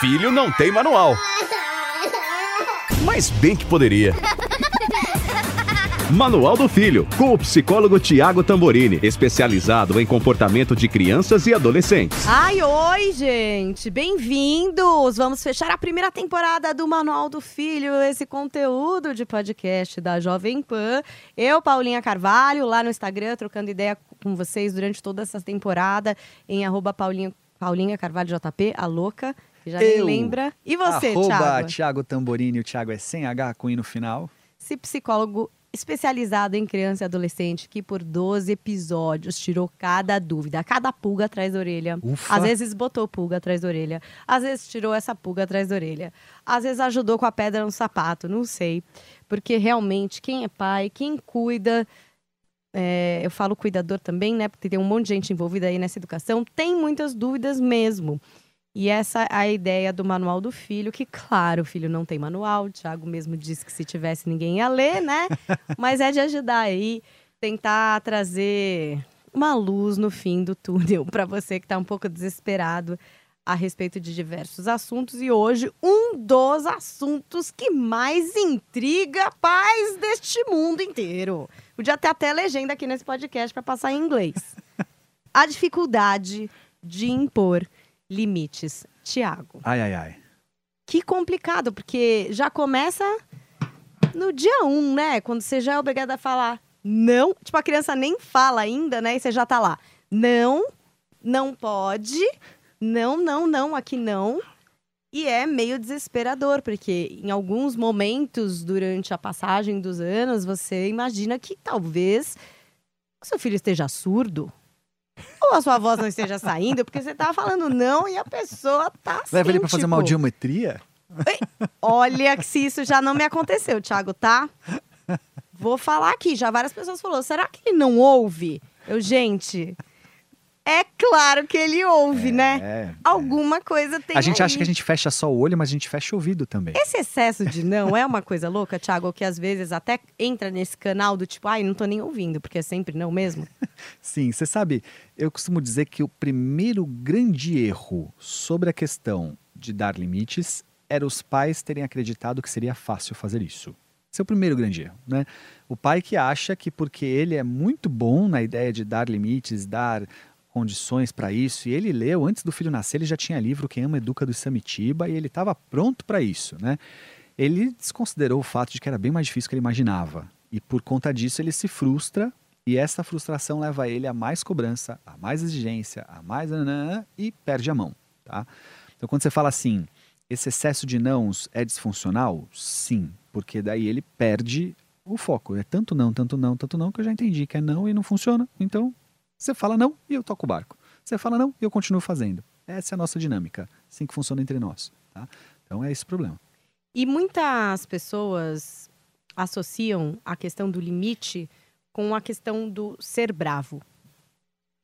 filho não tem manual. Mas bem que poderia. Manual do Filho, com o psicólogo Tiago Tamborini, especializado em comportamento de crianças e adolescentes. Ai, oi, gente! Bem-vindos! Vamos fechar a primeira temporada do Manual do Filho, esse conteúdo de podcast da Jovem Pan. Eu, Paulinha Carvalho, lá no Instagram, trocando ideia com vocês durante toda essa temporada, em arroba Paulinha, Paulinha Carvalho JP, a louca, que já Eu, nem lembra. E você, Arroba Thiago? Thiago Tamborini, o Thiago é sem H com I no final. Esse psicólogo especializado em criança e adolescente que por 12 episódios tirou cada dúvida, cada pulga atrás da orelha. Ufa. Às vezes botou pulga atrás da orelha, às vezes tirou essa pulga atrás da orelha, às vezes ajudou com a pedra no sapato, não sei. Porque realmente quem é pai, quem cuida, é, eu falo cuidador também, né? Porque tem um monte de gente envolvida aí nessa educação, tem muitas dúvidas mesmo. E essa é a ideia do manual do filho, que, claro, o filho não tem manual. O Thiago mesmo disse que se tivesse ninguém ia ler, né? Mas é de ajudar aí, tentar trazer uma luz no fim do túnel para você que está um pouco desesperado a respeito de diversos assuntos. E hoje, um dos assuntos que mais intriga pais deste mundo inteiro. Podia ter até legenda aqui nesse podcast para passar em inglês. A dificuldade de impor limites. Tiago, Ai, ai, ai. que complicado, porque já começa no dia um, né? Quando você já é obrigada a falar não. Tipo, a criança nem fala ainda, né? E você já tá lá. Não, não pode. Não, não, não, aqui não. E é meio desesperador, porque em alguns momentos durante a passagem dos anos, você imagina que talvez seu filho esteja surdo. Ou a sua voz não esteja saindo, porque você tá falando não e a pessoa tá assim, Leva ele pra fazer uma tipo, audiometria? Olha que se isso já não me aconteceu, Thiago, tá? Vou falar aqui, já várias pessoas falaram, será que ele não ouve? Eu, gente, é claro que ele ouve, né? É. Alguma coisa tem A gente aí. acha que a gente fecha só o olho, mas a gente fecha o ouvido também. Esse excesso de não é uma coisa louca, Thiago, que às vezes até entra nesse canal do tipo, ai, não tô nem ouvindo, porque é sempre não mesmo? Sim, você sabe, eu costumo dizer que o primeiro grande erro sobre a questão de dar limites era os pais terem acreditado que seria fácil fazer isso. Esse é o primeiro grande erro, né? O pai que acha que porque ele é muito bom na ideia de dar limites, dar condições para isso, e ele leu antes do filho nascer, ele já tinha livro Quem Ama Educa do Samitiba e ele estava pronto para isso, né? Ele desconsiderou o fato de que era bem mais difícil do que ele imaginava. E por conta disso ele se frustra e essa frustração leva ele a mais cobrança, a mais exigência, a mais e perde a mão, tá? Então quando você fala assim, esse excesso de nãos é disfuncional? Sim, porque daí ele perde o foco. É tanto não, tanto não, tanto não, que eu já entendi que é não e não funciona. Então, você fala não e eu toco o barco. Você fala não e eu continuo fazendo. Essa é a nossa dinâmica. Assim que funciona entre nós, tá? Então é esse o problema. E muitas pessoas associam a questão do limite com a questão do ser bravo,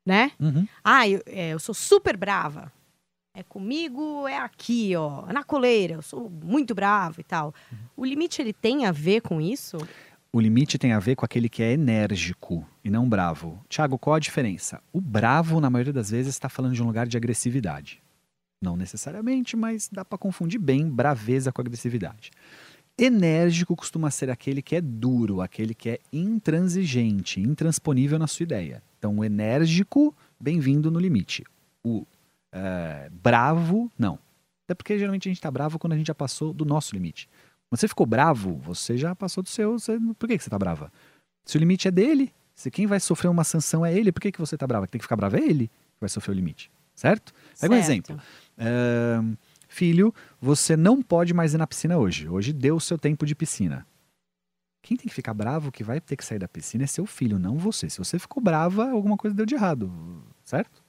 né? Uhum. Ah, eu, é, eu sou super brava. É comigo, é aqui, ó, na coleira. Eu sou muito bravo e tal. O limite ele tem a ver com isso? O limite tem a ver com aquele que é enérgico e não bravo. Tiago, qual a diferença? O bravo, na maioria das vezes, está falando de um lugar de agressividade. Não necessariamente, mas dá para confundir bem braveza com agressividade. Enérgico costuma ser aquele que é duro, aquele que é intransigente, intransponível na sua ideia. Então, o enérgico, bem-vindo no limite. O eh, bravo, não. Até porque geralmente a gente está bravo quando a gente já passou do nosso limite. Quando você ficou bravo, você já passou do seu. você- por que, que você está brava? Se o limite é dele, se quem vai sofrer uma sanção é ele, por que, que você está brava? Quem tem que ficar bravo é ele que vai sofrer o limite. Certo? Pega um Certo. exemplo. Ahn, filho, você não pode mais ir na piscina hoje. Hoje deu o seu tempo de piscina. Quem tem que ficar bravo que vai ter que sair da piscina é seu filho, não você. Se você ficou brava, alguma coisa deu de errado, certo?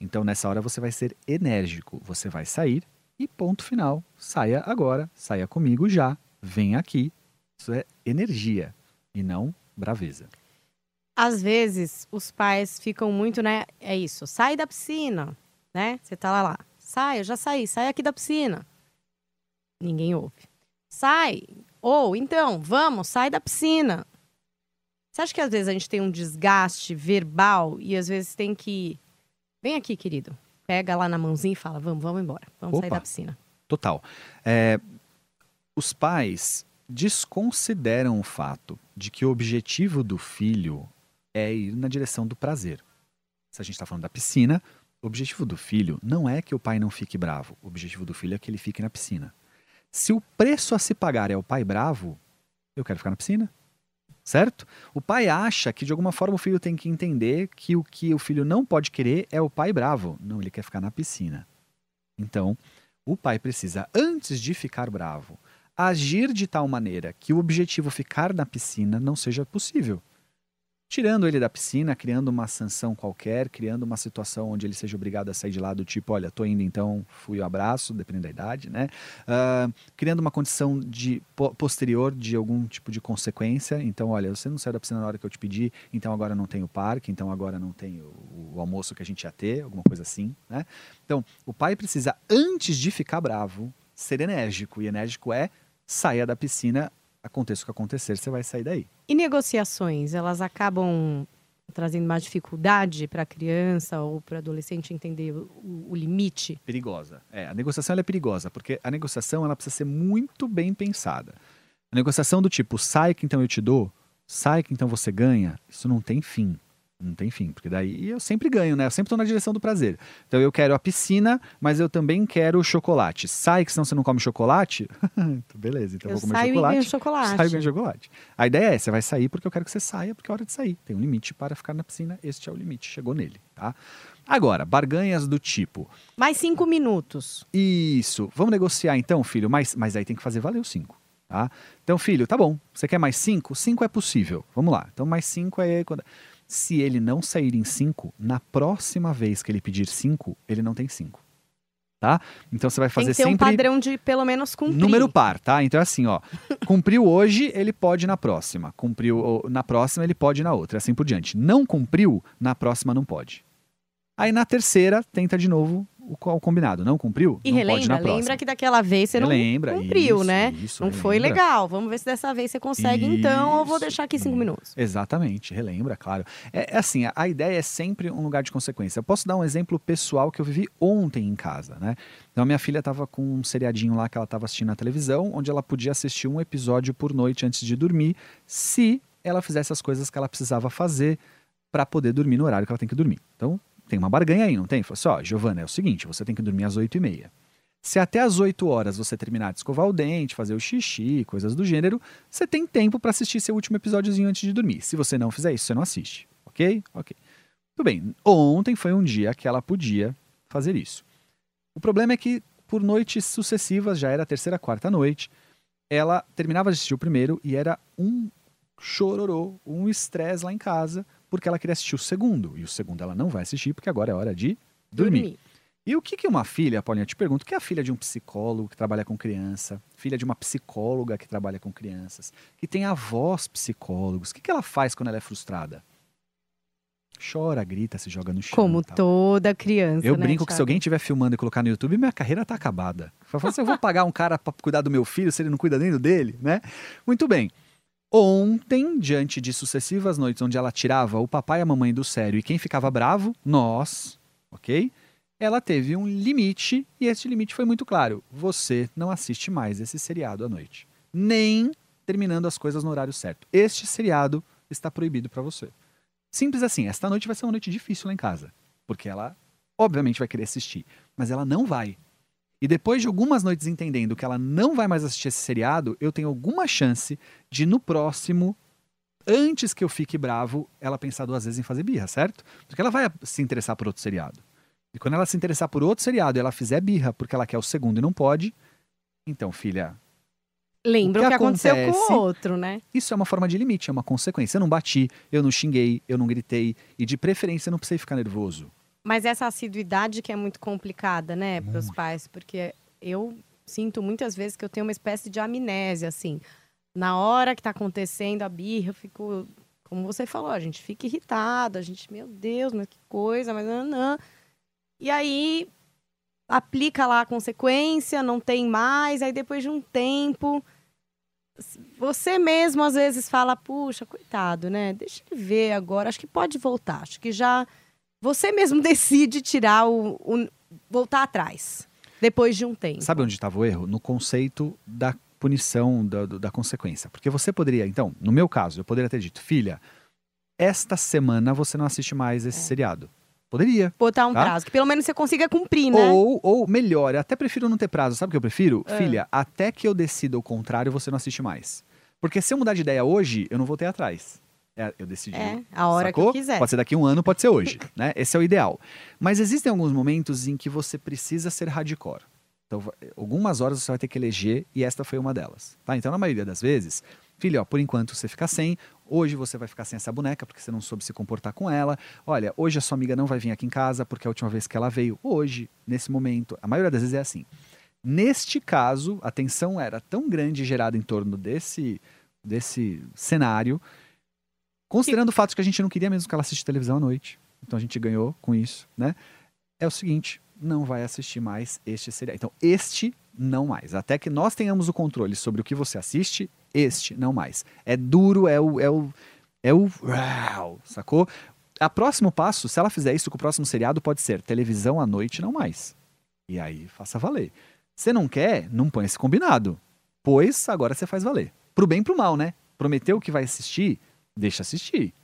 Então nessa hora você vai ser enérgico. Você vai sair e ponto final. Saia agora, saia comigo já, vem aqui. Isso é energia e não braveza. Às vezes, os pais ficam muito, né? É isso, sai da piscina, né? Você tá lá, lá. Sai, eu já saí, sai aqui da piscina. Ninguém ouve. Sai. Ou, então, vamos, sai da piscina. Você acha que às vezes a gente tem um desgaste verbal e às vezes tem que. Vem aqui, querido. Pega lá na mãozinha e fala: vamos, vamos embora. Vamos sair Opa. da piscina. total. É, os pais desconsideram o fato de que o objetivo do filho é ir na direção do prazer. Se a gente está falando da piscina, o objetivo do filho não é que o pai não fique bravo. O objetivo do filho é que ele fique na piscina. Se o preço a se pagar é o pai bravo, eu quero ficar na piscina. Certo? O pai acha que de alguma forma o filho tem que entender que o que o filho não pode querer é o pai bravo. Não, ele quer ficar na piscina. Então, o pai precisa, antes de ficar bravo, agir de tal maneira que o objetivo ficar na piscina não seja possível tirando ele da piscina, criando uma sanção qualquer, criando uma situação onde ele seja obrigado a sair de lá do tipo, olha, tô indo então, fui o abraço, dependendo da idade, né? Uh, criando uma condição de posterior de algum tipo de consequência. Então, olha, você não saiu da piscina na hora que eu te pedi, então agora não tem o parque, então agora não tem o, o almoço que a gente ia ter, alguma coisa assim, né? Então, o pai precisa, antes de ficar bravo, ser enérgico. E enérgico é saia da piscina aconteça o que acontecer, você vai sair daí. E negociações, elas acabam trazendo mais dificuldade para a criança ou para o adolescente entender o, o, limite? Perigosa. É, a negociação é perigosa, porque a negociação ela precisa ser muito bem pensada. A negociação do tipo, sai que então eu te dou, sai que então você ganha, isso não tem fim. Não tem fim, porque daí eu sempre ganho, né? Eu sempre estou na direção do prazer. Então eu quero a piscina, mas eu também quero o chocolate. Sai que senão você não come chocolate? Beleza, então eu vou comer saio chocolate. E ganho chocolate. Saio e ganho chocolate. A ideia é, você vai sair porque eu quero que você saia, porque é hora de sair. Tem um limite para ficar na piscina, este é o limite, chegou nele, tá? Agora, barganhas do tipo. Mais cinco minutos. Isso. Vamos negociar então, filho, mas, mas aí tem que fazer valer os cinco. Tá? Então, filho, tá bom. Você quer mais cinco? Cinco é possível. Vamos lá. Então, mais cinco é. Quando... Se ele não sair em 5, na próxima vez que ele pedir 5, ele não tem 5. Tá? Então você vai fazer tem que ter sempre um padrão de pelo menos cumprir. Número par, tá? Então é assim, ó. Cumpriu hoje, ele pode na próxima. Cumpriu na próxima, ele pode na outra, assim por diante. Não cumpriu, na próxima não pode. Aí na terceira, tenta de novo o, o combinado. Não cumpriu? E não relembra, lembra que daquela vez você relembra, não cumpriu, isso, né? Isso, não relembra. foi legal. Vamos ver se dessa vez você consegue isso, então, ou vou deixar aqui cinco minutos. Exatamente, relembra, claro. É, é assim, a, a, ideia é sempre um lugar de consequência. Eu posso dar um exemplo pessoal que eu vivi ontem em casa, né? Então, minha filha estava com um seriadinho lá que ela estava assistindo na televisão, onde ela podia assistir um episódio por noite antes de dormir, se ela fizesse as coisas que ela precisava fazer para poder dormir no horário que ela tem que dormir. Então, tem uma barganha aí, não tem? Falei assim, ó, Giovana, é o seguinte, você tem que dormir às 8 e meia. Se até às 8 horas você terminar de escovar o dente, fazer o xixi, coisas do gênero, você tem tempo para assistir seu último episódiozinho antes de dormir. Se você não fizer isso, você não assiste. Ok? Ok. Tudo bem. Ontem foi um dia que ela podia fazer isso. O problema é que, por noites sucessivas, já era a terceira, quarta noite, ela terminava de assistir o primeiro e era um chororô, um estresse lá em casa, porque ela queria assistir o segundo. E o segundo ela não vai assistir, porque agora é hora de dormir. dormir. E o que, que uma filha, Paulinha, te pergunto, o que é a filha de um psicólogo que trabalha com criança, filha de uma psicóloga que trabalha com crianças, que tem avós psicólogos, o que, que ela faz quando ela é frustrada? Chora, grita, se joga no chão. Como toda criança. Eu né, brinco que se alguém estiver filmando e colocar no YouTube, minha carreira tá acabada. Fala assim, eu vou pagar um cara para cuidar do meu filho se ele não cuida nem do dele, né? Muito bem. Ontem, diante de sucessivas noites onde ela tirava o papai e a mamãe do sério e quem ficava bravo, nós, ok? Ela teve um limite e esse limite foi muito claro. Você não assiste mais esse seriado à noite. Nem terminando as coisas no horário certo. Este seriado está proibido para você. Simples assim, esta noite vai ser uma noite difícil lá em casa. Porque ela, obviamente, vai querer assistir. Mas ela não vai. E depois de algumas noites entendendo que ela não vai mais assistir esse seriado, eu tenho alguma chance de no próximo, antes que eu fique bravo, ela pensar duas vezes em fazer birra, certo? Porque ela vai se interessar por outro seriado. E quando ela se interessar por outro seriado e ela fizer birra porque ela quer o segundo e não pode, então, filha. Lembra o que, que aconteceu acontece, com o outro, né? Isso é uma forma de limite, é uma consequência. Eu não bati, eu não xinguei, eu não gritei. E de preferência, eu não precisei ficar nervoso. Mas essa assiduidade que é muito complicada, né, para os pais, porque eu sinto muitas vezes que eu tenho uma espécie de amnésia, assim. Na hora que está acontecendo a birra, eu fico, como você falou, a gente fica irritado, a gente, meu Deus, mas que coisa, mas não, não. E aí aplica lá a consequência, não tem mais, aí depois de um tempo, você mesmo às vezes fala, puxa, coitado, né? Deixa ele ver agora, acho que pode voltar, acho que já você mesmo decide tirar o, o voltar atrás. Depois de um tempo. Sabe onde estava o erro? No conceito da punição, da, da consequência. Porque você poderia, então, no meu caso, eu poderia ter dito, filha, esta semana você não assiste mais esse é. seriado. Poderia. Botar um tá? prazo, que pelo menos você consiga cumprir, né? Ou, ou melhor, eu até prefiro não ter prazo. Sabe o que eu prefiro? É. Filha, até que eu decida o contrário, você não assiste mais. Porque se eu mudar de ideia hoje, eu não vou ter atrás. É, eu decidi. É, a hora sacou? que eu quiser. Pode ser daqui a um ano, pode ser hoje. né? Esse é o ideal. Mas existem alguns momentos em que você precisa ser hardcore. Então, algumas horas você vai ter que eleger e esta foi uma delas. Tá? Então, na maioria das vezes, filho, ó, por enquanto você fica sem, hoje você vai ficar sem essa boneca porque você não soube se comportar com ela. Olha, hoje a sua amiga não vai vir aqui em casa porque a última vez que ela veio, hoje, nesse momento, a maioria das vezes é assim. Neste caso, a tensão era tão grande gerada em torno desse, desse cenário, considerando o fato de que a gente não queria mesmo que ela assistisse televisão à noite. Então a gente ganhou com isso, né? É o seguinte, não vai assistir mais este seriado. Então, este não mais. Até que nós tenhamos o controle sobre o que você assiste, este não mais. É duro, é o. É o, é o sacou? A próximo passo, se ela fizer isso com o próximo seriado, pode ser televisão à noite, não mais. E aí, faça valer. Você não quer, não põe esse combinado. Pois agora você faz valer. Pro bem e pro mal, né? Prometeu que vai assistir, deixa assistir.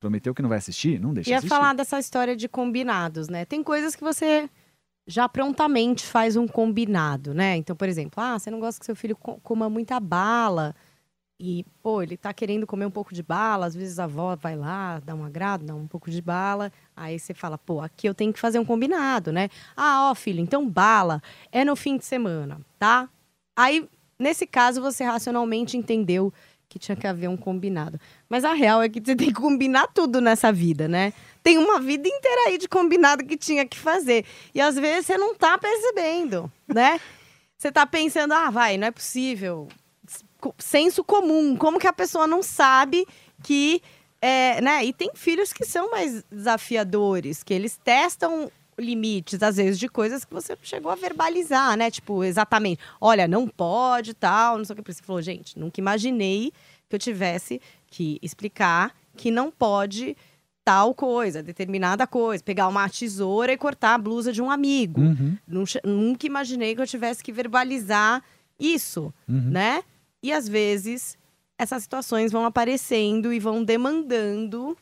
Prometeu que não vai assistir, não deixa Ia assistir. Ia falar dessa história de combinados, né? Tem coisas que você já prontamente faz um combinado, né? Então, por exemplo, ah, você não gosta que seu filho coma muita bala e, pô, ele tá querendo comer um pouco de bala, às vezes a avó vai lá, dá um agrado, dá um pouco de bala, aí você fala, pô, aqui eu tenho que fazer um combinado, né? Ah, ó, filho, então bala é no fim de semana, tá? Aí, nesse caso, você racionalmente entendeu que tinha que haver um combinado. Mas a real é que você tem que combinar tudo nessa vida, né? Tem uma vida inteira aí de combinado que tinha que fazer. E às vezes você não tá percebendo, né? Você tá pensando, ah, vai, não é possível. Senso comum. Como que a pessoa não sabe que. É, né? E tem filhos que são mais desafiadores, que eles testam limites, às vezes, de coisas que você chegou a verbalizar, né? Tipo, exatamente, olha, não pode, tal, não sei o que. Você falou, gente, nunca imaginei que eu tivesse que explicar que não pode tal coisa, determinada coisa, pegar uma tesoura e cortar a blusa de um amigo. Uhum. Nunca imaginei que eu tivesse que verbalizar isso, uhum. né? E às vezes essas situações vão aparecendo e vão demandando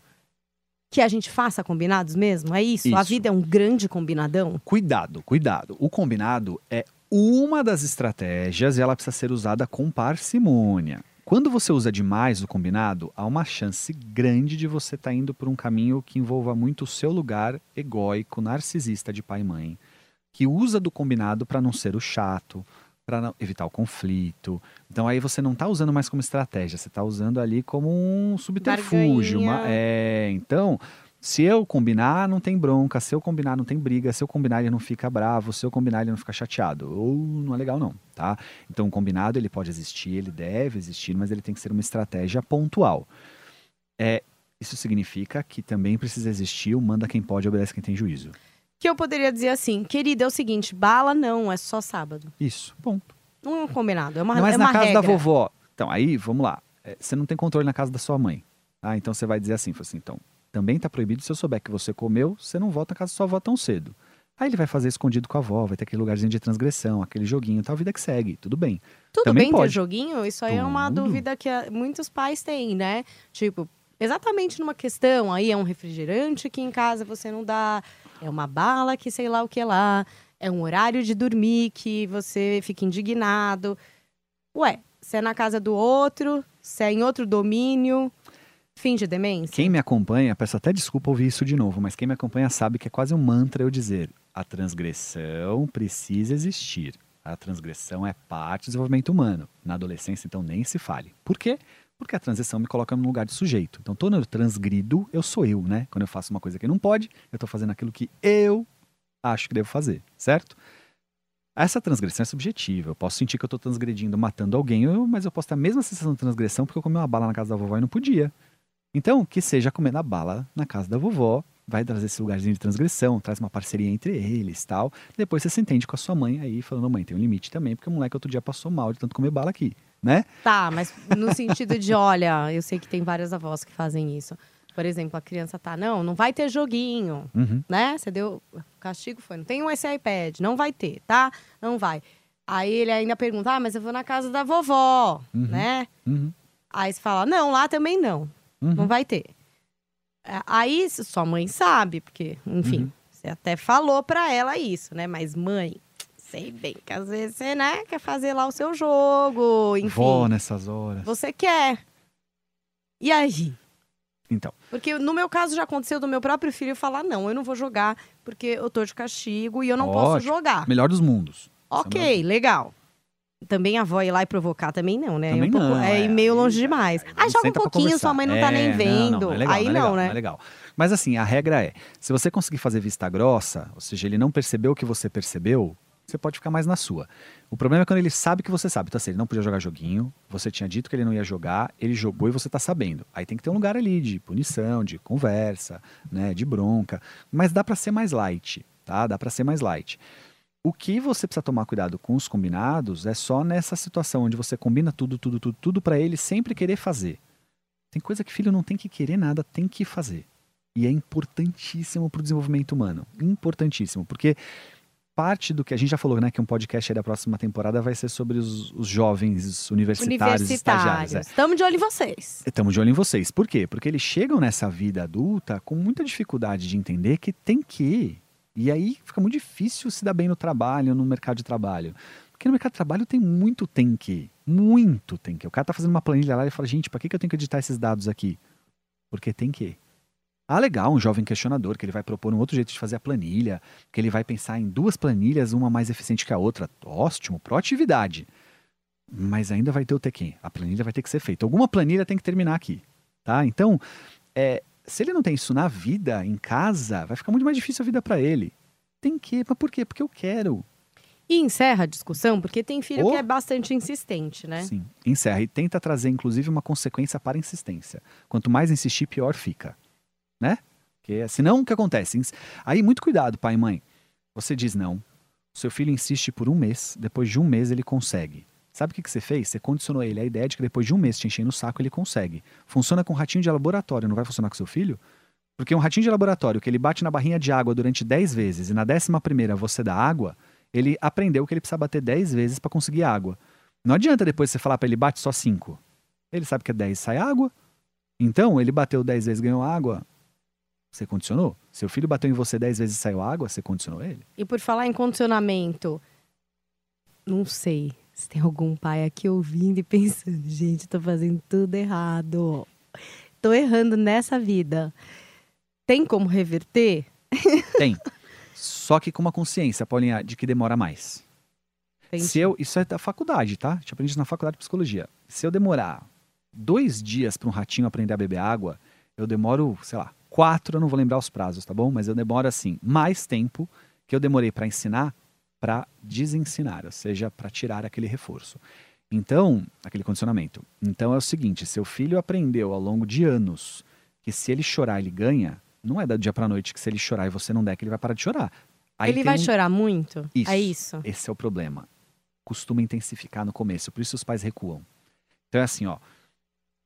que a gente faça combinados mesmo? É isso? isso? A vida é um grande combinadão? Cuidado, cuidado. O combinado é uma das estratégias e ela precisa ser usada com parcimônia. Quando você usa demais o combinado, há uma chance grande de você estar tá indo por um caminho que envolva muito o seu lugar egóico, narcisista de pai e mãe, que usa do combinado para não ser o chato, para evitar o conflito. Então aí você não está usando mais como estratégia, você está usando ali como um subterfúgio. Uma, é, então, se eu combinar, não tem bronca. Se eu combinar, não tem briga. Se eu combinar, ele não fica bravo. Se eu combinar, ele não fica chateado. Ou não é legal, não, tá? Então, o combinado, ele pode existir, ele deve existir, mas ele tem que ser uma estratégia pontual. É, isso significa que também precisa existir o manda quem pode, obedece quem tem juízo que eu poderia dizer assim, querida, é o seguinte, bala não, é só sábado. Isso, ponto. Não é um combinado, é uma Mas é na casa regra. da vovó, então aí, vamos lá, é, você não tem controle na casa da sua mãe. Ah, então você vai dizer assim, assim, então, também está proibido se eu souber que você comeu, você não volta à casa da sua avó tão cedo. Aí ele vai fazer escondido com a avó, vai ter aquele lugarzinho de transgressão, aquele joguinho, tal vida que segue, tudo bem. Tudo Também bem pode. ter joguinho? Isso aí Tudo. é uma dúvida que muitos pais têm, né? Tipo, exatamente numa questão, aí é um refrigerante que em casa você não dá, é uma bala que sei lá o que lá, é um horário de dormir que você fica indignado. Ué, se é na casa do outro, se é em outro domínio, fim de demência? Quem me acompanha, peço até desculpa ouvir isso de novo, mas quem me acompanha sabe que é quase um mantra eu dizer: a transgressão precisa existir. A transgressão é parte do desenvolvimento humano. Na adolescência, então, nem se fale. Por quê? A transição me coloca no lugar de sujeito. Então, quando eu transgrido, eu sou eu, né? Quando eu faço uma coisa que não pode, eu estou fazendo aquilo que eu acho que devo fazer, certo? Essa transgressão é subjetiva. Eu posso sentir que eu estou transgredindo, matando alguém, mas eu posso ter a mesma sensação de transgressão porque eu comi uma bala na casa da vovó e não podia. Então, que seja comendo a bala na casa da vovó, vai trazer esse lugarzinho de transgressão, traz uma parceria entre eles tal. Depois você se entende com a sua mãe aí, falando, mãe, tem um limite também, porque o moleque outro dia passou mal de tanto comer bala aqui né? Tá, mas no sentido de, olha, eu sei que tem várias avós que fazem isso. Por exemplo, a criança tá, não, não vai ter joguinho, Uhum. né? Você deu. O castigo foi, não tem um esse iPad, não vai ter, tá? Não vai. Aí ele ainda pergunta, ah, mas eu vou na casa da vovó, Uhum. né? Uhum. Aí você fala, não, lá também não, Uhum. não vai ter. É, Aí sua mãe sabe, porque, enfim, Uhum. você até falou pra ela isso, né? Mas mãe, sei bem que às vezes você, né, quer fazer lá o seu jogo, enfim. Vó nessas horas. Você quer. E aí? Então, Porque no meu caso já aconteceu do meu próprio filho falar: não, eu não vou jogar porque eu tô de castigo e eu não posso Ótimo. jogar. melhor dos mundos. Ok, legal. Também a avó ir lá e provocar também não, né? Também um pouco- não, é, é, meio longe demais. aí Ah, joga um pouquinho, sua mãe não tá É, nem não, vendo. não, é legal, aí é não, legal, né? é legal. Mas assim, a regra é, se você conseguir fazer vista grossa, ou seja, ele não percebeu o que você percebeu, você pode ficar mais na sua. O problema é quando ele sabe que você sabe. Então assim, ele não podia jogar joguinho, você tinha dito que ele não ia jogar, ele jogou e você tá sabendo. Aí tem que ter um lugar ali de punição, de conversa, né, de bronca. Mas dá pra ser mais light, tá? Dá pra ser mais light. O que você precisa tomar cuidado com os combinados é só nessa situação onde você combina tudo, tudo, tudo, tudo para ele sempre querer fazer. Tem coisa que filho não tem que querer nada, tem que fazer. E é importantíssimo para o desenvolvimento humano. Importantíssimo. Porque parte do que a gente já falou, né? Que um podcast aí da próxima temporada vai ser sobre os, os jovens universitários, estagiários. Universitários. É. Estamos de olho em vocês. Estamos de olho em vocês. Por quê? Porque eles chegam nessa vida adulta com muita dificuldade de entender que tem que. E aí fica muito difícil se dar bem no trabalho, no mercado de trabalho. Porque no mercado de trabalho tem muito tem que. Muito tem que. O cara tá fazendo uma planilha lá e fala, gente, para que, que eu tenho que editar esses dados aqui? Porque tem que. Ah, legal, um jovem questionador, que ele vai propor um outro jeito de fazer a planilha, que ele vai pensar em duas planilhas, uma mais eficiente que a outra. Ótimo, proatividade. Mas ainda vai ter o TQ. A planilha vai ter que ser feita. Alguma planilha tem que terminar aqui, tá? Então, é, se ele não tem isso na vida, em casa, vai ficar muito mais difícil a vida para ele. Tem que, mas por quê? Porque eu quero. E encerra a discussão, porque tem filho Oh. que é bastante insistente, né? Sim. Encerra e tenta trazer, inclusive, uma consequência para a insistência. Quanto mais insistir, pior fica. Né? Porque senão, o que acontece? Aí, muito cuidado, pai e mãe. Você diz não. Seu filho insiste por um mês. Depois de um mês, ele consegue. Sabe o que, que você fez? Você condicionou ele à ideia de que depois de um mês te enchendo o saco, ele consegue. Funciona com ratinho de laboratório, não vai funcionar com seu filho? Porque um ratinho de laboratório que ele bate na barrinha de água durante 10 vezes e na décima primeira você dá água, ele aprendeu que ele precisa bater 10 vezes para conseguir água. Não adianta depois você falar para ele bate só 5. Ele sabe que é 10 sai água. Então, ele bateu 10 vezes ganhou água. Você condicionou? Seu filho bateu em você 10 vezes e saiu água, você condicionou ele? E por falar em condicionamento, não sei se tem algum pai aqui ouvindo e pensando, gente, tô fazendo tudo errado. Tô errando nessa vida. Tem como reverter? Tem. Só que com uma consciência, Paulinha, de que demora mais. Entendi. Se eu, isso é da faculdade, tá? Te aprendi isso na faculdade de psicologia. Se eu demorar dois dias para um ratinho aprender a beber água, eu demoro, sei lá, quatro, eu não vou lembrar os prazos, tá bom? Mas eu demoro, assim, mais tempo que eu demorei para ensinar para desensinar, ou seja, para tirar aquele reforço. Então, aquele condicionamento. Então é o seguinte, seu filho aprendeu ao longo de anos que se ele chorar, ele ganha, não é da dia para noite que se ele chorar e você não der que ele vai parar de chorar. Aí Ele vai um- chorar muito? Isso. É isso. esse é o problema. Costuma intensificar no começo, por isso os pais recuam. Então é assim, ó.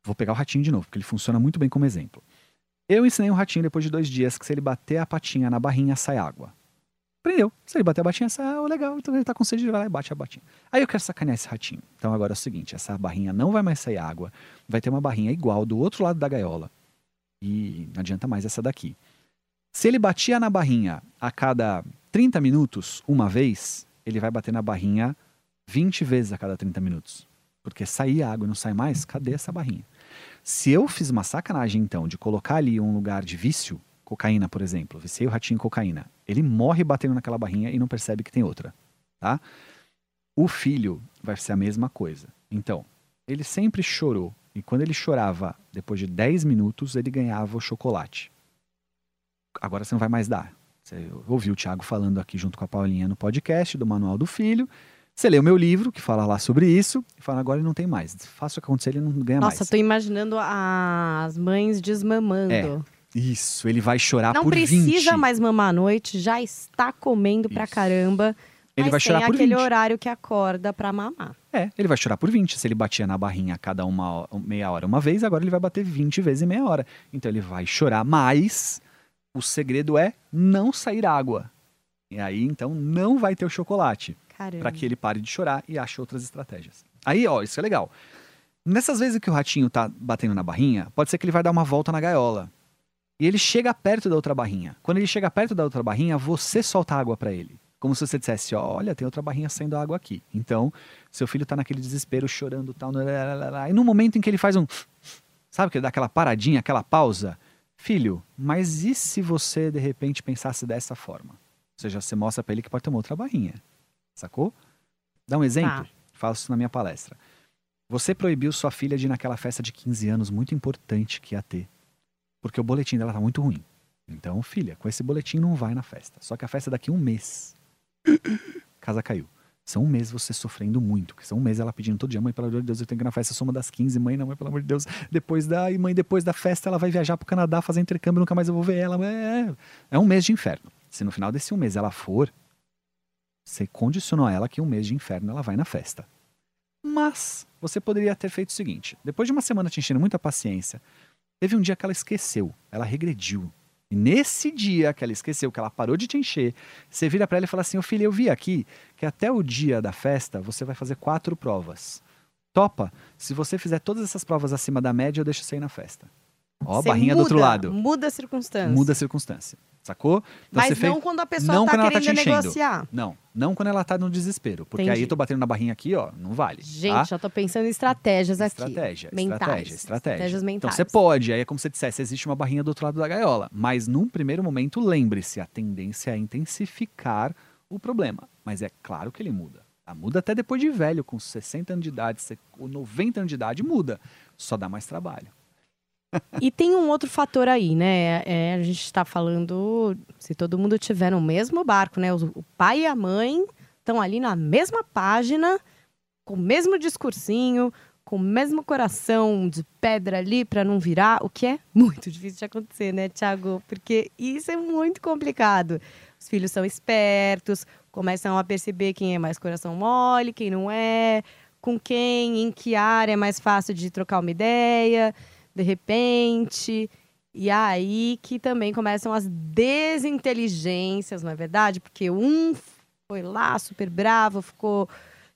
Vou pegar o ratinho de novo, porque ele funciona muito bem como exemplo. Eu ensinei um ratinho depois de dois dias que se ele bater a patinha na barrinha, sai água. Aprendeu. Se ele bater a batinha, sai água, legal. Então ele tá com sede, ele vai lá e bate a batinha. Aí eu quero sacanear esse ratinho. Então agora é o seguinte, essa barrinha não vai mais sair água. Vai ter uma barrinha igual do outro lado da gaiola. E não adianta mais essa daqui. Se ele batia na barrinha a cada 30 minutos, uma vez, ele vai bater na barrinha 20 vezes a cada 30 minutos. Porque sair água e não sai mais, cadê essa barrinha? Se eu fiz uma sacanagem, então, de colocar ali um lugar de vício, cocaína, por exemplo, viciei o ratinho em cocaína, ele morre batendo naquela barrinha e não percebe que tem outra, tá? O filho vai ser a mesma coisa. Então, ele sempre chorou. E quando ele chorava, depois de 10 minutos, ele ganhava o chocolate. Agora você não vai mais dar. Você ouviu o Thiago falando aqui junto com a Paulinha no podcast do Manual do Filho. Você lê o meu livro, que fala lá sobre isso, e fala, agora ele não tem mais. Faça o que acontecer, ele não ganha Nossa, mais. tô imaginando as mães desmamando. É, Isso, ele vai chorar Não por precisa 20. mais mamar à noite, já está comendo pra Isso. caramba. Ele Mas vai tem chorar por aquele 20. horário que acorda pra mamar. É, ele vai chorar por 20. Se ele batia na barrinha a cada uma meia hora uma vez, agora ele vai bater 20 vezes em meia hora. Então ele vai chorar mais. O segredo é não sair água. E aí, então, não vai ter o chocolate. Para que ele pare de chorar e ache outras estratégias. Aí, ó, isso é legal. Nessas vezes que o ratinho tá batendo na barrinha, pode ser que ele vai dar uma volta na gaiola. E ele chega perto da outra barrinha. Quando ele chega perto da outra barrinha, você solta água para ele. Como se você dissesse, ó, olha, tem outra barrinha saindo água aqui. Então, seu filho tá naquele desespero, chorando tal. E no momento em que ele faz um. Sabe que ele dá aquela paradinha, aquela pausa? Filho, mas e se você de repente pensasse dessa forma? Ou seja, você mostra para ele que pode ter uma outra barrinha. Sacou? Dá um exemplo? Tá. Faço isso na minha palestra. Você proibiu sua filha de ir naquela festa de 15 anos muito importante que ia ter. Porque o boletim dela tá muito ruim. Então, filha, com esse boletim não vai na festa. Só que a festa é daqui a um mês. Casa caiu. São um mês você sofrendo muito. São um mês ela pedindo todo dia, mãe, pelo amor de Deus, eu tenho que ir na festa, uma das 15, mãe, não, mãe, pelo amor de Deus. Depois da, e mãe, depois da festa ela vai viajar pro Canadá fazer intercâmbio, nunca mais eu vou ver ela. É, é um mês de inferno. Se no final desse um mês ela for, você condicionou ela que um mês de inferno ela vai na festa. Mas você poderia ter feito o seguinte: depois de uma semana te enchendo muita paciência, teve um dia que ela esqueceu, ela regrediu. E nesse dia que ela esqueceu, que ela parou de te encher, você vira pra ela e fala assim: Ô filha, eu vi aqui que até o dia da festa você vai fazer quatro provas. Topa? Se você fizer todas essas provas acima da média, eu deixo você ir na festa. Ó, Você barrinha do outro muda- lado. Muda a circunstância. Muda a circunstância. Sacou? Então Mas você fez- não quando a pessoa não tá quando ela tá querendo te negociar. Não, não quando ela tá no desespero. Porque Entendi. aí eu tô batendo na barrinha aqui, ó, não vale. Gente, tá? já tô pensando em estratégias aqui. Estratégia, Mentais. estratégia, estratégia. Estratégias Então mentais. você pode, aí é como se você dissesse, existe uma barrinha do outro lado da gaiola. Mas num primeiro momento, lembre-se, a tendência é intensificar o problema. Mas é claro que ele muda. Ah, muda até depois de velho, com 60 anos de idade, se- com 90 anos de idade, muda. Só dá mais trabalho. E tem um outro fator aí, né? É, a gente está falando se todo mundo tiver no mesmo barco, né? O, pai e a mãe estão ali na mesma página, com o mesmo discursinho, com o mesmo coração de pedra ali para não virar, o que é muito difícil de acontecer, né, Thiago? Porque isso é muito complicado. Os filhos são espertos, começam a perceber quem é mais coração mole, quem não é, com quem, em que área é mais fácil de trocar uma ideia de repente. E aí que também começam as desinteligências, não é verdade? Porque um foi lá super bravo, ficou,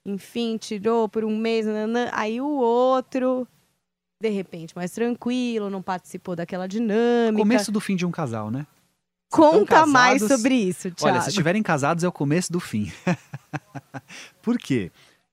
enfim, tirou por um mês, nananã, aí o outro, de repente, mais tranquilo, não participou daquela dinâmica. Começo do fim de um casal, né? Conta mais casados- sobre isso, Thiago. Olha, se estiverem casados é o começo do fim. Por quê?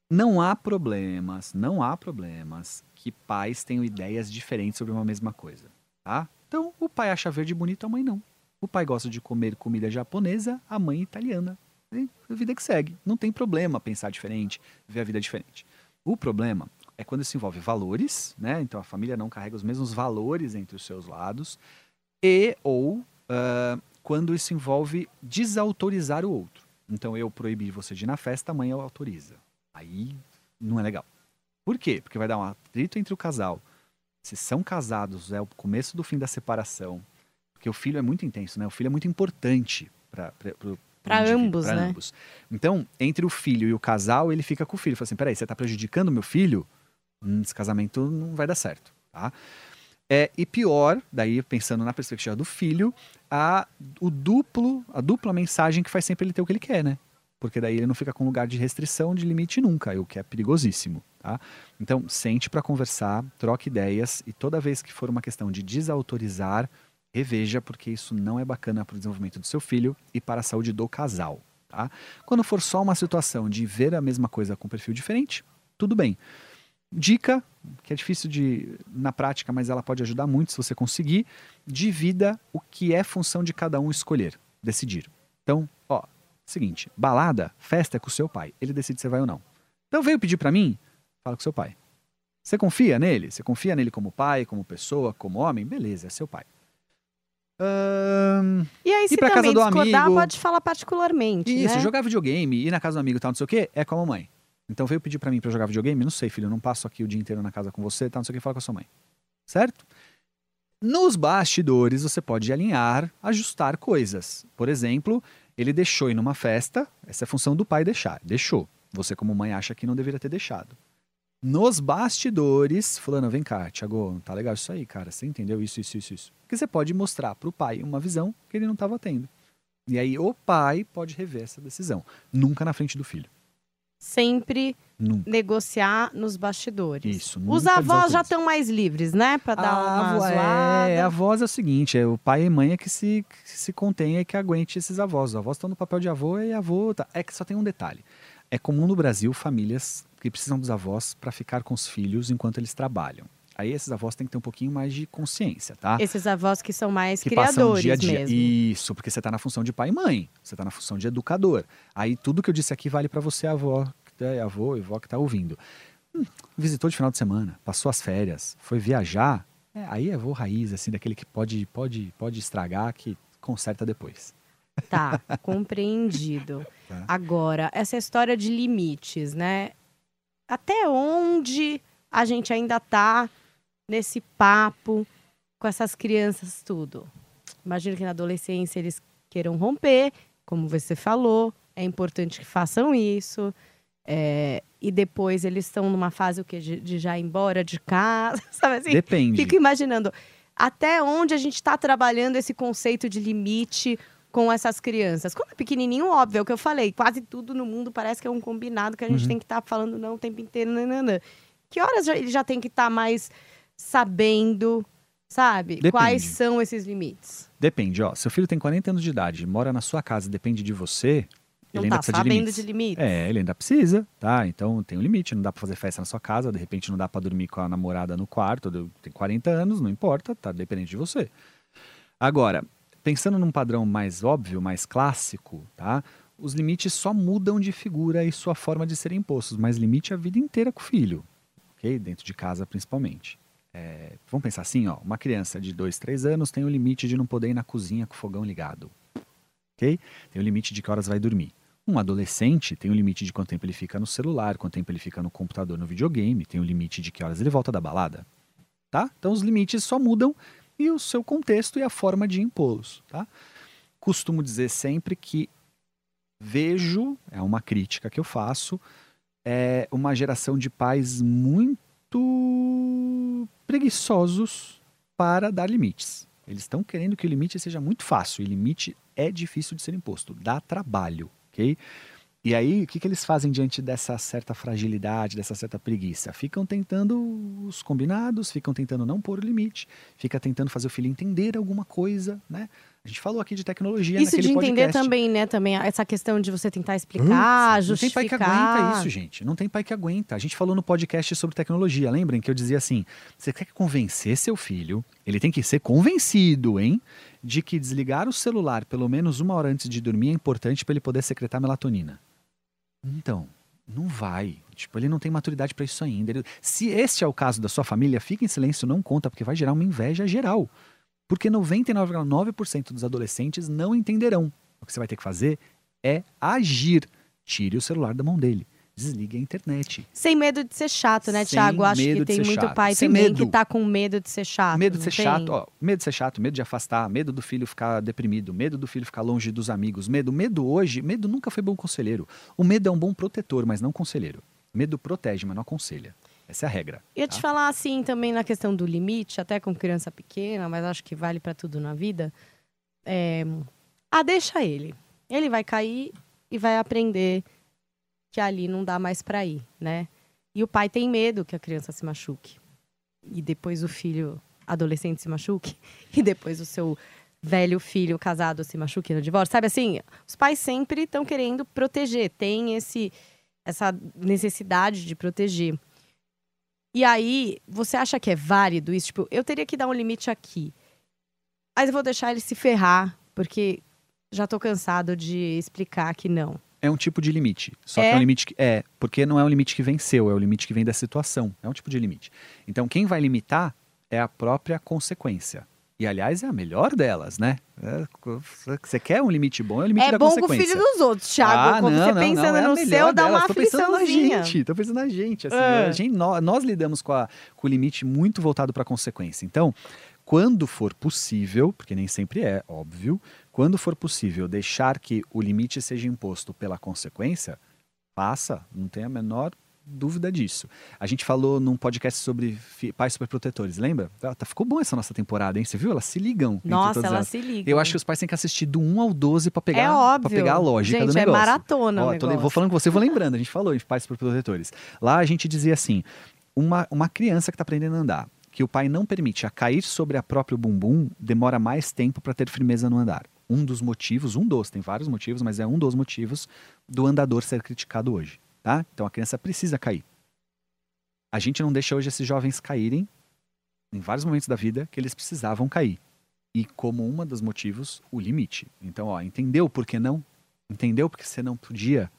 Não há problemas, não há problemas que pais tenham ideias diferentes sobre uma mesma coisa, tá? Então, o pai acha verde bonito, a mãe não. O pai gosta de comer comida japonesa, a mãe italiana. E a vida que segue. Não tem problema pensar diferente, ver a vida diferente. O problema é quando se envolve valores, né? Então a família não carrega os mesmos valores entre os seus lados e ou ah, quando isso envolve desautorizar o outro. Então eu proibir você de ir na festa, a mãe autoriza. Aí não é legal. Por quê? Porque vai dar um atrito entre o casal. Se são casados, é o começo do fim da separação. Porque o filho é muito intenso, né? O filho é muito importante para Pra ambos, pra né? ambos. Então, entre o filho e o casal, ele fica com o filho. Fala assim: peraí, você tá prejudicando meu filho? Hum, esse casamento não vai dar certo, tá? É, e pior, daí pensando na perspectiva do filho, a, o duplo, a dupla mensagem que faz sempre ele ter o que ele quer, né? Porque daí ele não fica com lugar de restrição, de limite nunca, o que é perigosíssimo, tá? Então, sente para conversar, troque ideias e toda vez que for uma questão de desautorizar, reveja, porque isso não é bacana para o desenvolvimento do seu filho e para a saúde do casal, tá? Quando for só uma situação de ver a mesma coisa com perfil diferente, tudo bem. Dica, que é difícil de na prática, mas ela pode ajudar muito se você conseguir, divida o que é função de cada um escolher, decidir. Então, seguinte, balada, festa é com o seu pai, ele decide se vai ou não. Então veio pedir pra mim, fala com seu pai. Você confia nele? Você confia nele como pai, como pessoa, como homem? Beleza, é seu pai. E aí, Ir se pra casa do discordar, amigo. pode falar particularmente, Isso, né? jogar videogame, ir na casa do amigo e tal, não sei o quê, é com a mamãe. Então veio pedir pra mim pra jogar videogame, não sei, filho, eu não passo aqui o dia inteiro na casa com você, tal, não sei o que, fala com a sua mãe. Certo? Nos bastidores você pode alinhar, ajustar coisas. Por exemplo, Ele deixou ir numa festa, essa é a função do pai deixar. Deixou. Você, como mãe, acha que não deveria ter deixado. Nos bastidores, fulano, vem cá, Thiago, tá legal isso aí, cara. Você entendeu isso, isso, isso, isso. Porque você pode mostrar pro pai uma visão que ele não estava tendo. E aí o pai pode rever essa decisão. Nunca na frente do filho. Sempre Nunca. negociar nos bastidores. Isso. Os avós já estão mais livres, né? Pra dar A uma avó- zoada. É, a voz é o seguinte, é o pai e mãe é que se, que se contenha e que aguente esses avós. Os avós estão no papel de avô e avô... Tá. É que só tem um detalhe. É comum no Brasil famílias que precisam dos avós para ficar com os filhos enquanto eles trabalham. Aí esses avós têm que ter um pouquinho mais de consciência, tá? Esses avós que são mais que passam criadores dia a dia. mesmo. Isso, porque você está na função de pai e mãe. Você está na função de educador. Aí tudo que eu disse aqui vale para você, avó, é, avô e avó que está ouvindo. Hum, visitou de final de semana, passou as férias, foi viajar. É, aí é avô raiz, assim, daquele que pode, pode, pode estragar, que conserta depois. Tá, compreendido. Tá. Agora, essa história de limites, né? Até onde a gente ainda tá nesse papo com essas crianças tudo? Imagino que na adolescência eles queiram romper, como você falou, é importante que façam isso. É, e depois eles estão numa fase o quê? De, de já ir embora de casa, sabe assim? Depende. Fico imaginando até onde a gente está trabalhando esse conceito de limite com essas crianças. Quando é pequenininho, óbvio, é o que eu falei, quase tudo no mundo parece que é um combinado que a gente Uhum. tem que estar falando não o tempo inteiro, nananã. Que horas já- ele já tem que estar mais sabendo, sabe? Depende. Quais são esses limites? Depende, ó. Seu filho tem 40 anos de idade, mora na sua casa, depende de você. Não ele ainda tá precisa de sabendo limites. de limites? É, ele ainda precisa, tá? Então tem um limite, não dá pra fazer festa na sua casa, de repente não dá pra dormir com a namorada no quarto, tem 40 anos, não importa, tá dependente de você. Agora, pensando num padrão mais óbvio, mais clássico, tá? Os limites só mudam de figura e sua forma de serem impostos, mas limite a vida inteira com o filho, ok? Dentro de casa principalmente. É, vamos pensar assim, ó, uma criança de 2, 3 anos tem o limite de não poder ir na cozinha com o fogão ligado, ok? Tem o limite de que horas vai dormir. Um adolescente tem o limite de quanto tempo ele fica no celular, quanto tempo ele fica no computador, no videogame, tem o limite de que horas ele volta da balada, tá? Então os limites só mudam e o seu contexto e a forma de impô-los, tá? Costumo dizer sempre que vejo, é uma crítica que eu faço, é uma geração de pais muito preguiçosos para dar limites. Eles estão querendo que o limite seja muito fácil, e limite é difícil de ser imposto, dá trabalho, ok? E aí, o que, que eles fazem diante dessa certa fragilidade, dessa certa preguiça? Ficam tentando os combinados, ficam tentando não pôr o limite, fica tentando fazer o filho entender alguma coisa, né? A gente falou aqui de tecnologia Isso naquele de entender podcast. também, né? Também essa questão de você tentar explicar, Putz, Não tem pai justificar. que aguenta isso, gente. Não tem pai que aguenta. A gente falou no podcast sobre tecnologia. Lembrem que eu dizia assim: você quer convencer seu filho, ele tem que ser convencido, hein? De que desligar o celular pelo menos uma hora antes de dormir é importante para ele poder secretar melatonina. Então, não vai. Tipo, ele não tem maturidade para isso ainda. Ele- Se este é o caso da sua família, fica em silêncio, não conta, porque vai gerar uma inveja geral. Porque 99,9% dos adolescentes não entenderão. O que você vai ter que fazer é agir. Tire o celular da mão dele. Desligue a internet. Sem medo de ser chato, né, Sem Thiago? Acho que tem muito chato. pai Sem também medo. que tá com medo de ser chato. medo de ser tem? chato, ó, medo de ser chato, medo de afastar, medo do filho ficar deprimido, medo do filho ficar longe dos amigos, medo, medo hoje, medo nunca foi bom conselheiro. O medo é um bom protetor, mas não conselheiro. Medo protege, mas não aconselha. Essa é a regra. Ia tá? te falar assim também na questão do limite, até com criança pequena, mas acho que vale pra tudo na vida. É... Ah, deixa ele. Ele vai cair e vai aprender que ali não dá mais pra ir, né? E o pai tem medo que a criança se machuque. E depois o filho adolescente se machuque. E depois o seu velho filho casado se machuque no divórcio. Sabe assim? Os pais sempre estão querendo proteger. Tem esse, essa necessidade de proteger. E aí, você acha que é válido isso? Tipo, eu teria que dar um limite aqui. Mas eu vou deixar ele se ferrar, porque já tô cansado de explicar que não. É um tipo de limite. Só É? que é um limite que. É, porque não é um limite que venceu, é o limite que vem da situação. É um tipo de limite. Então, quem vai limitar é a própria consequência. E, aliás, é a melhor delas, né? É, você quer um limite bom, é o limite é da bom com o consequência. filho dos outros, Thiago. Ah, Quando não, você não, pensando não, é no seu, dá uma. Tô pensando na gente, tô pensando na gente. Assim, É. a gente- nós, nós lidamos com, a- com o limite muito voltado para a consequência. Então, quando for possível, porque nem sempre é, óbvio, quando for possível deixar que o limite seja imposto pela consequência, faça, não tem a menor dúvida disso. A gente falou num podcast sobre pais superprotetores, lembra? Tá, tá, ficou bom essa nossa temporada, hein? Você viu? Elas se ligam. Nossa, elas, se ligam. Eu acho que os pais têm que assistir do 1 ao 12 para pegar, é óbvio. Pegar a lógica gente, do negócio. é maratona Ó, tô, Vou falando com você, vou lembrando. A gente falou em pais superprotetores. Lá a gente dizia assim, uma, uma criança que está aprendendo a andar, que o pai não permite a cair sobre a próprio bumbum, demora mais tempo para ter firmeza no andar. Um dos motivos, um dos, tem vários motivos, mas é um dos motivos do andador ser criticado hoje. Tá? Então a criança precisa cair. A gente não deixa hoje esses jovens caírem em vários momentos da vida que eles precisavam cair. E como um dos motivos, o limite. Então, ó, entendeu por que não? Entendeu porque você não podia?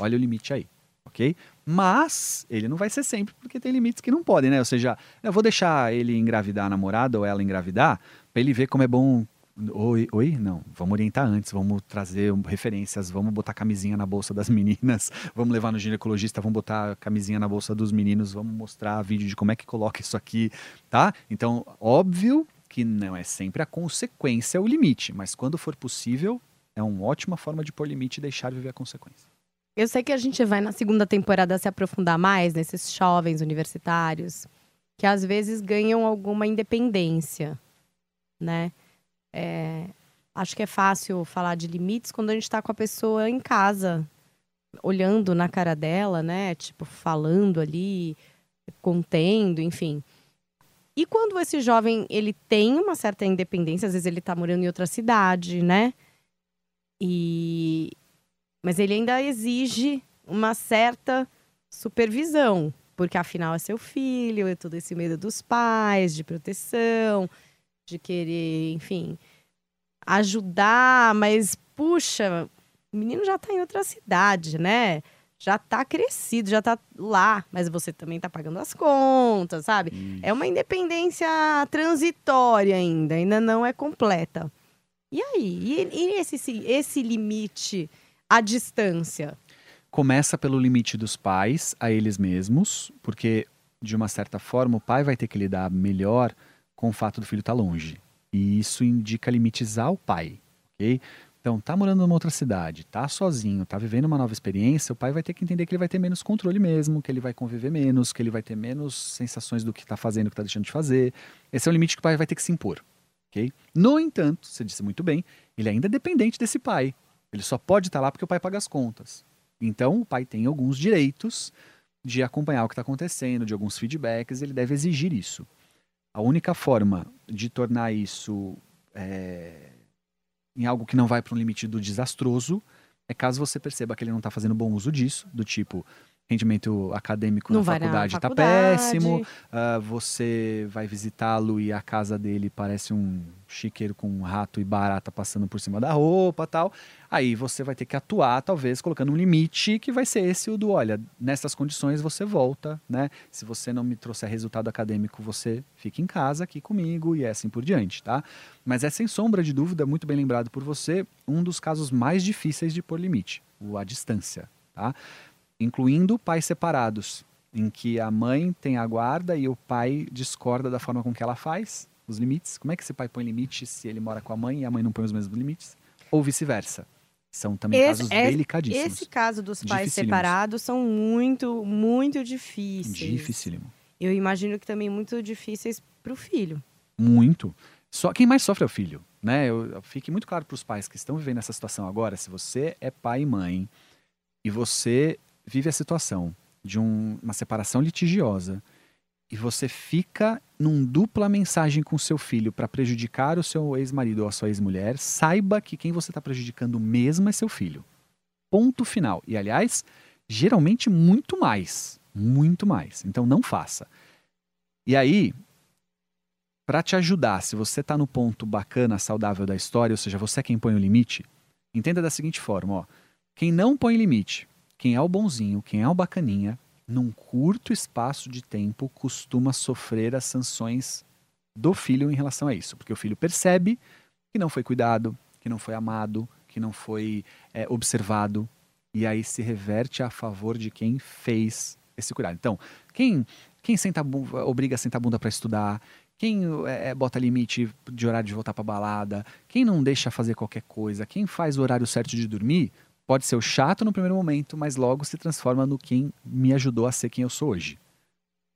Olha o limite aí, ok? Mas ele não vai ser sempre, porque tem limites que não podem, né? Ou seja, eu vou deixar ele engravidar a namorada ou ela engravidar, para ele ver como é bom Oi, oi, não. Vamos orientar antes, vamos trazer referências, vamos botar camisinha na bolsa das meninas, vamos levar no ginecologista, vamos botar camisinha na bolsa dos meninos, vamos mostrar vídeo de como é que coloca isso aqui, tá? Então, óbvio que não é sempre a consequência o limite, mas quando for possível, é uma ótima forma de pôr limite e deixar viver a consequência. Eu sei que a gente vai na segunda temporada se aprofundar mais nesses jovens universitários que às vezes ganham alguma independência, né? É, acho que é fácil falar de limites quando a gente está com a pessoa em casa, olhando na cara dela, né? Tipo, falando ali, contendo, enfim. E quando esse jovem ele tem uma certa independência, às vezes ele está morando em outra cidade, né? E mas ele ainda exige uma certa supervisão, porque afinal é seu filho, é todo esse medo dos pais, de proteção de querer, enfim, ajudar, mas puxa, o menino já tá em outra cidade, né? Já tá crescido, já tá lá, mas você também tá pagando as contas, sabe? Isso. É uma independência transitória ainda, ainda não é completa. E aí? E, e esse, esse limite à distância? Começa pelo limite dos pais a eles mesmos, porque de uma certa forma o pai vai ter que lidar melhor com o fato do filho estar tá longe. E isso indica limites ao pai, ok? Então, tá morando numa outra cidade, tá sozinho, tá vivendo uma nova experiência, o pai vai ter que entender que ele vai ter menos controle mesmo, que ele vai conviver menos, que ele vai ter menos sensações do que está fazendo, que está deixando de fazer. Esse é o limite que o pai vai ter que se impor, ok? No entanto, você disse muito bem, ele ainda é dependente desse pai. Ele só pode estar lá porque o pai paga as contas. Então, o pai tem alguns direitos de acompanhar o que está acontecendo, de alguns feedbacks, ele deve exigir isso. A única forma de tornar isso é, em algo que não vai para um limite do desastroso é caso você perceba que ele não está fazendo bom uso disso, do tipo, rendimento acadêmico na faculdade está péssimo, uh, você vai visitá-lo e a casa dele parece um chiqueiro com um rato e barata passando por cima da roupa tal. Aí você vai ter que atuar, talvez, colocando um limite que vai ser esse o do, olha, nessas condições você volta, né? Se você não me trouxer resultado acadêmico, você fica em casa aqui comigo e assim por diante, tá? Mas é sem sombra de dúvida, muito bem lembrado por você, um dos casos mais difíceis de pôr limite, o a distância, tá? Incluindo pais separados, em que a mãe tem a guarda e o pai discorda da forma com que ela faz os limites. Como é que esse pai põe limite se ele mora com a mãe e a mãe não põe os mesmos limites? Ou vice-versa. São também esse, casos é, delicadíssimos. Esse caso dos pais separados são muito, muito difíceis. Dificílimo. Eu imagino que também muito difíceis para o filho. Muito. Só quem mais sofre é o filho, né? Eu, eu fique muito claro para os pais que estão vivendo essa situação agora. Se você é pai e mãe e você vive a situação de um, uma separação litigiosa e você fica num dupla mensagem com seu filho para prejudicar o seu ex-marido ou a sua ex-mulher, saiba que quem você está prejudicando mesmo é seu filho. Ponto final. E aliás, geralmente muito mais, muito mais. Então não faça. E aí, para te ajudar, se você está no ponto bacana, saudável da história, ou seja, você é quem põe o limite, entenda da seguinte forma, ó. Quem não põe limite quem é o bonzinho, quem é o bacaninha, num curto espaço de tempo costuma sofrer as sanções do filho em relação a isso, porque o filho percebe que não foi cuidado, que não foi amado, que não foi é, observado, e aí se reverte a favor de quem fez esse cuidado. Então, quem quem senta obriga a sentar a bunda para estudar, Quem é, bota limite de horário de voltar para balada? Quem não deixa fazer qualquer coisa? Quem faz o horário certo de dormir? Pode ser o chato no primeiro momento, mas logo se transforma no quem me ajudou a ser quem eu sou hoje.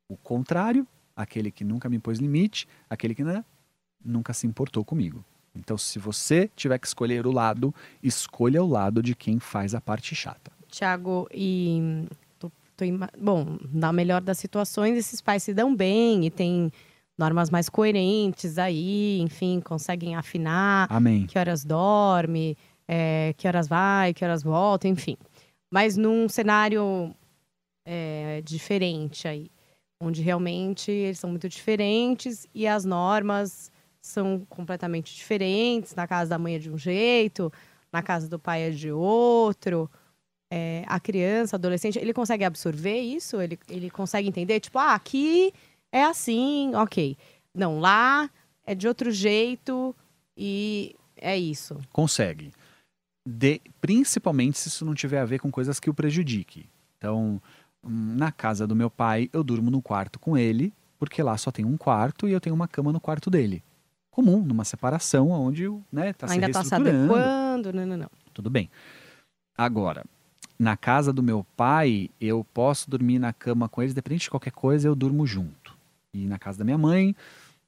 O contrário, aquele que nunca me pôs limite, aquele que né, nunca se importou comigo. Então, se você tiver que escolher o lado, escolha o lado de quem faz a parte chata. Tiago, e tô, tô, bom, na melhor das situações, esses pais se dão bem e têm normas mais coerentes aí, enfim, conseguem afinar Amém. que horas dorme, é, que horas vai, que horas volta, enfim. Mas num cenário é, diferente aí, onde realmente eles são muito diferentes e as normas são completamente diferentes. Na casa da mãe é de um jeito, na casa do pai é de outro. É, a criança, adolescente, ele consegue absorver isso? Ele, ele consegue entender? Tipo, ah, aqui é assim, ok. Não, lá é de outro jeito e é isso. Consegue. De, principalmente se isso não tiver a ver com coisas que o prejudique. Então, na casa do meu pai, eu durmo no quarto com ele, porque lá só tem um quarto e eu tenho uma cama no quarto dele comum, numa separação onde né, tá Ainda está se adequando, não, não, não. Tudo bem. Agora, na casa do meu pai, eu posso dormir na cama com eles, dependente de qualquer coisa, eu durmo junto. E na casa da minha mãe,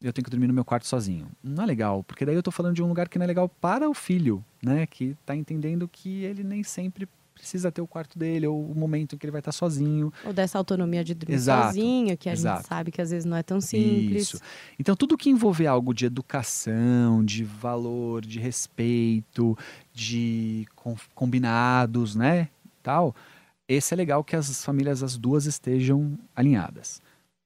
eu tenho que dormir no meu quarto sozinho. Não é legal, porque daí eu tô falando de um lugar que não é legal para o filho, né? Que tá entendendo que ele nem sempre precisa ter o quarto dele, ou o momento em que ele vai estar sozinho. Ou dessa autonomia de dormir exato, sozinho, que a exato. gente sabe que às vezes não é tão simples. Isso. Então, tudo que envolver algo de educação, de valor, de respeito, de combinados, né? Tal, esse é legal que as famílias, as duas, estejam alinhadas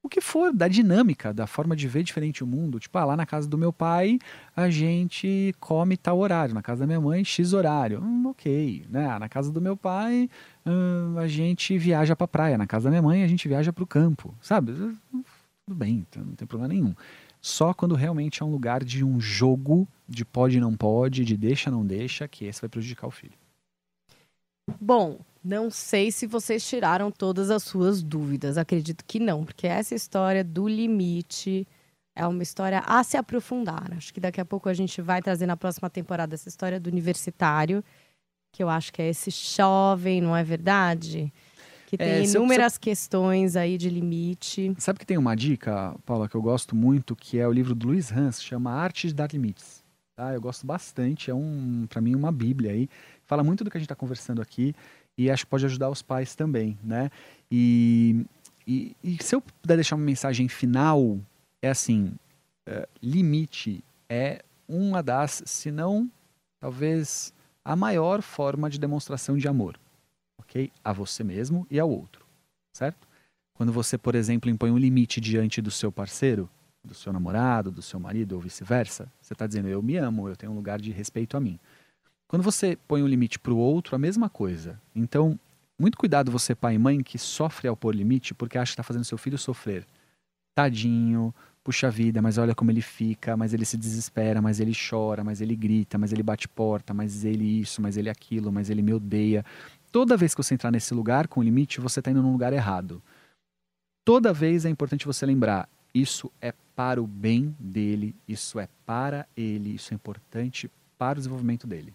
o que for da dinâmica, da forma de ver diferente o mundo. Tipo, ah, lá na casa do meu pai a gente come tal horário, na casa da minha mãe X horário. Hum, ok, né? Ah, na casa do meu pai hum, a gente viaja pra praia, na casa da minha mãe a gente viaja pro campo, sabe? Tudo bem, então não tem problema nenhum. Só quando realmente é um lugar de um jogo de pode não pode, de deixa não deixa, que esse vai prejudicar o filho. Bom, não sei se vocês tiraram todas as suas dúvidas. Acredito que não, porque essa história do limite é uma história a se aprofundar. Acho que daqui a pouco a gente vai trazer na próxima temporada essa história do universitário, que eu acho que é esse jovem, não é verdade? Que é, tem é, inúmeras questões aí de limite. Sabe que tem uma dica, Paula, que eu gosto muito, que é o livro do Luiz Hans, chama Arte de Dar Limites. Tá? Eu gosto bastante, é um, para mim uma bíblia aí. Fala muito do que a gente está conversando aqui e acho que pode ajudar os pais também, né? E, e, e se eu puder deixar uma mensagem final, é assim: é, limite é uma das, se não, talvez a maior forma de demonstração de amor, ok? A você mesmo e ao outro, certo? Quando você, por exemplo, impõe um limite diante do seu parceiro, do seu namorado, do seu marido ou vice-versa, você está dizendo: eu me amo, eu tenho um lugar de respeito a mim. Quando você põe um limite para o outro, a mesma coisa. Então, muito cuidado você, pai e mãe, que sofre ao pôr limite porque acha que está fazendo seu filho sofrer. Tadinho, puxa vida, mas olha como ele fica, mas ele se desespera, mas ele chora, mas ele grita, mas ele bate porta, mas ele isso, mas ele aquilo, mas ele me odeia. Toda vez que você entrar nesse lugar com limite, você está indo num lugar errado. Toda vez é importante você lembrar: isso é para o bem dele, isso é para ele, isso é importante para o desenvolvimento dele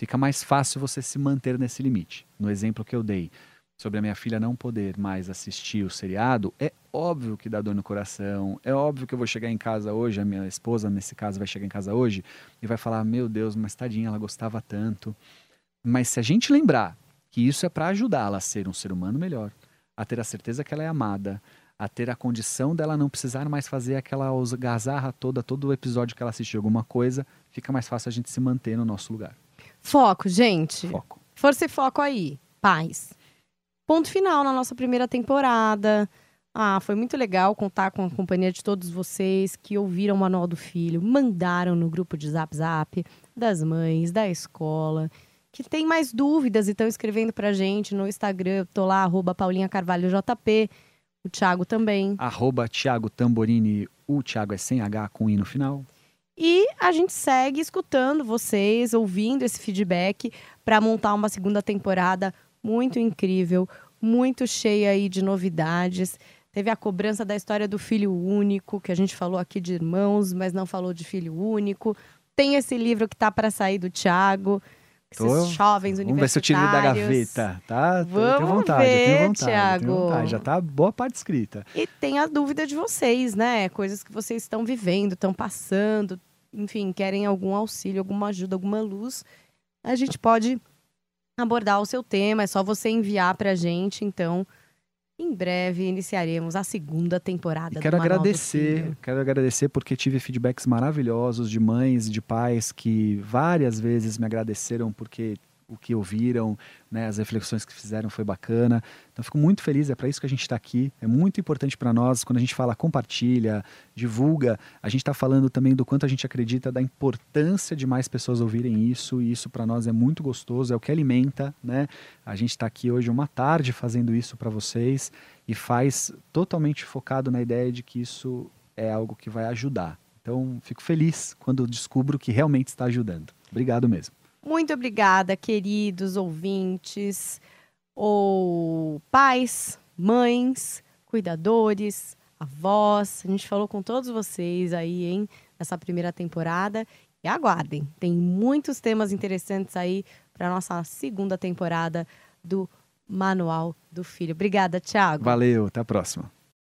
fica mais fácil você se manter nesse limite. No exemplo que eu dei sobre a minha filha não poder mais assistir o seriado, é óbvio que dá dor no coração, é óbvio que eu vou chegar em casa hoje, a minha esposa, nesse caso, vai chegar em casa hoje e vai falar: Meu Deus, mas tadinha, ela gostava tanto. Mas se a gente lembrar que isso é para ajudá-la a ser um ser humano melhor, a ter a certeza que ela é amada, a ter a condição dela não precisar mais fazer aquela gazarra toda, todo o episódio que ela assistiu alguma coisa, fica mais fácil a gente se manter no nosso lugar. Foco, gente. Foco. Força e foco aí. Paz. Ponto final na nossa primeira temporada. Ah, foi muito legal contar com a companhia de todos vocês que ouviram o Manual do Filho, mandaram no grupo de Zap Zap das mães, da escola, que tem mais dúvidas e estão escrevendo pra gente no Instagram. Eu tô lá, arroba Paulinha Carvalho JP. O Thiago também. Arroba Thiago Tamborini. O Thiago é sem H com I no final. E a gente segue escutando vocês, ouvindo esse feedback para montar uma segunda temporada muito incrível, muito cheia aí de novidades. Teve a cobrança da história do filho único, que a gente falou aqui de irmãos, mas não falou de filho único. Tem esse livro que tá para sair do Tiago. Esses jovens universitários. Vamos ver se eu tiro da gaveta, tá? Vamos tenho vontade, ver, tenho vontade, Thiago. tenho vontade. Já tá boa parte escrita. E tem a dúvida de vocês, né? Coisas que vocês estão vivendo, estão passando, enfim, querem algum auxílio, alguma ajuda, alguma luz. A gente pode abordar o seu tema, é só você enviar pra gente. Então, em breve iniciaremos a segunda temporada E quero do agradecer, quero agradecer porque tive feedbacks maravilhosos de mães e de pais que várias vezes me agradeceram porque o que ouviram, né, as reflexões que fizeram foi bacana. Então fico muito feliz, é para isso que a gente está aqui. É muito importante para nós quando a gente fala compartilha, divulga. A gente está falando também do quanto a gente acredita da importância de mais pessoas ouvirem isso e isso para nós é muito gostoso, é o que alimenta, né? A gente está aqui hoje uma tarde fazendo isso para vocês e faz totalmente focado na ideia de que isso é algo que vai ajudar. Então, fico feliz quando descubro que realmente está ajudando. Obrigado mesmo. Muito obrigada, queridos ouvintes, ou pais, mães, cuidadores, avós. A gente falou com todos vocês aí, hein, nessa primeira temporada. E aguardem, tem muitos temas interessantes aí para nossa segunda temporada do Manual do Filho. Obrigada, Thiago. Valeu, até a próxima.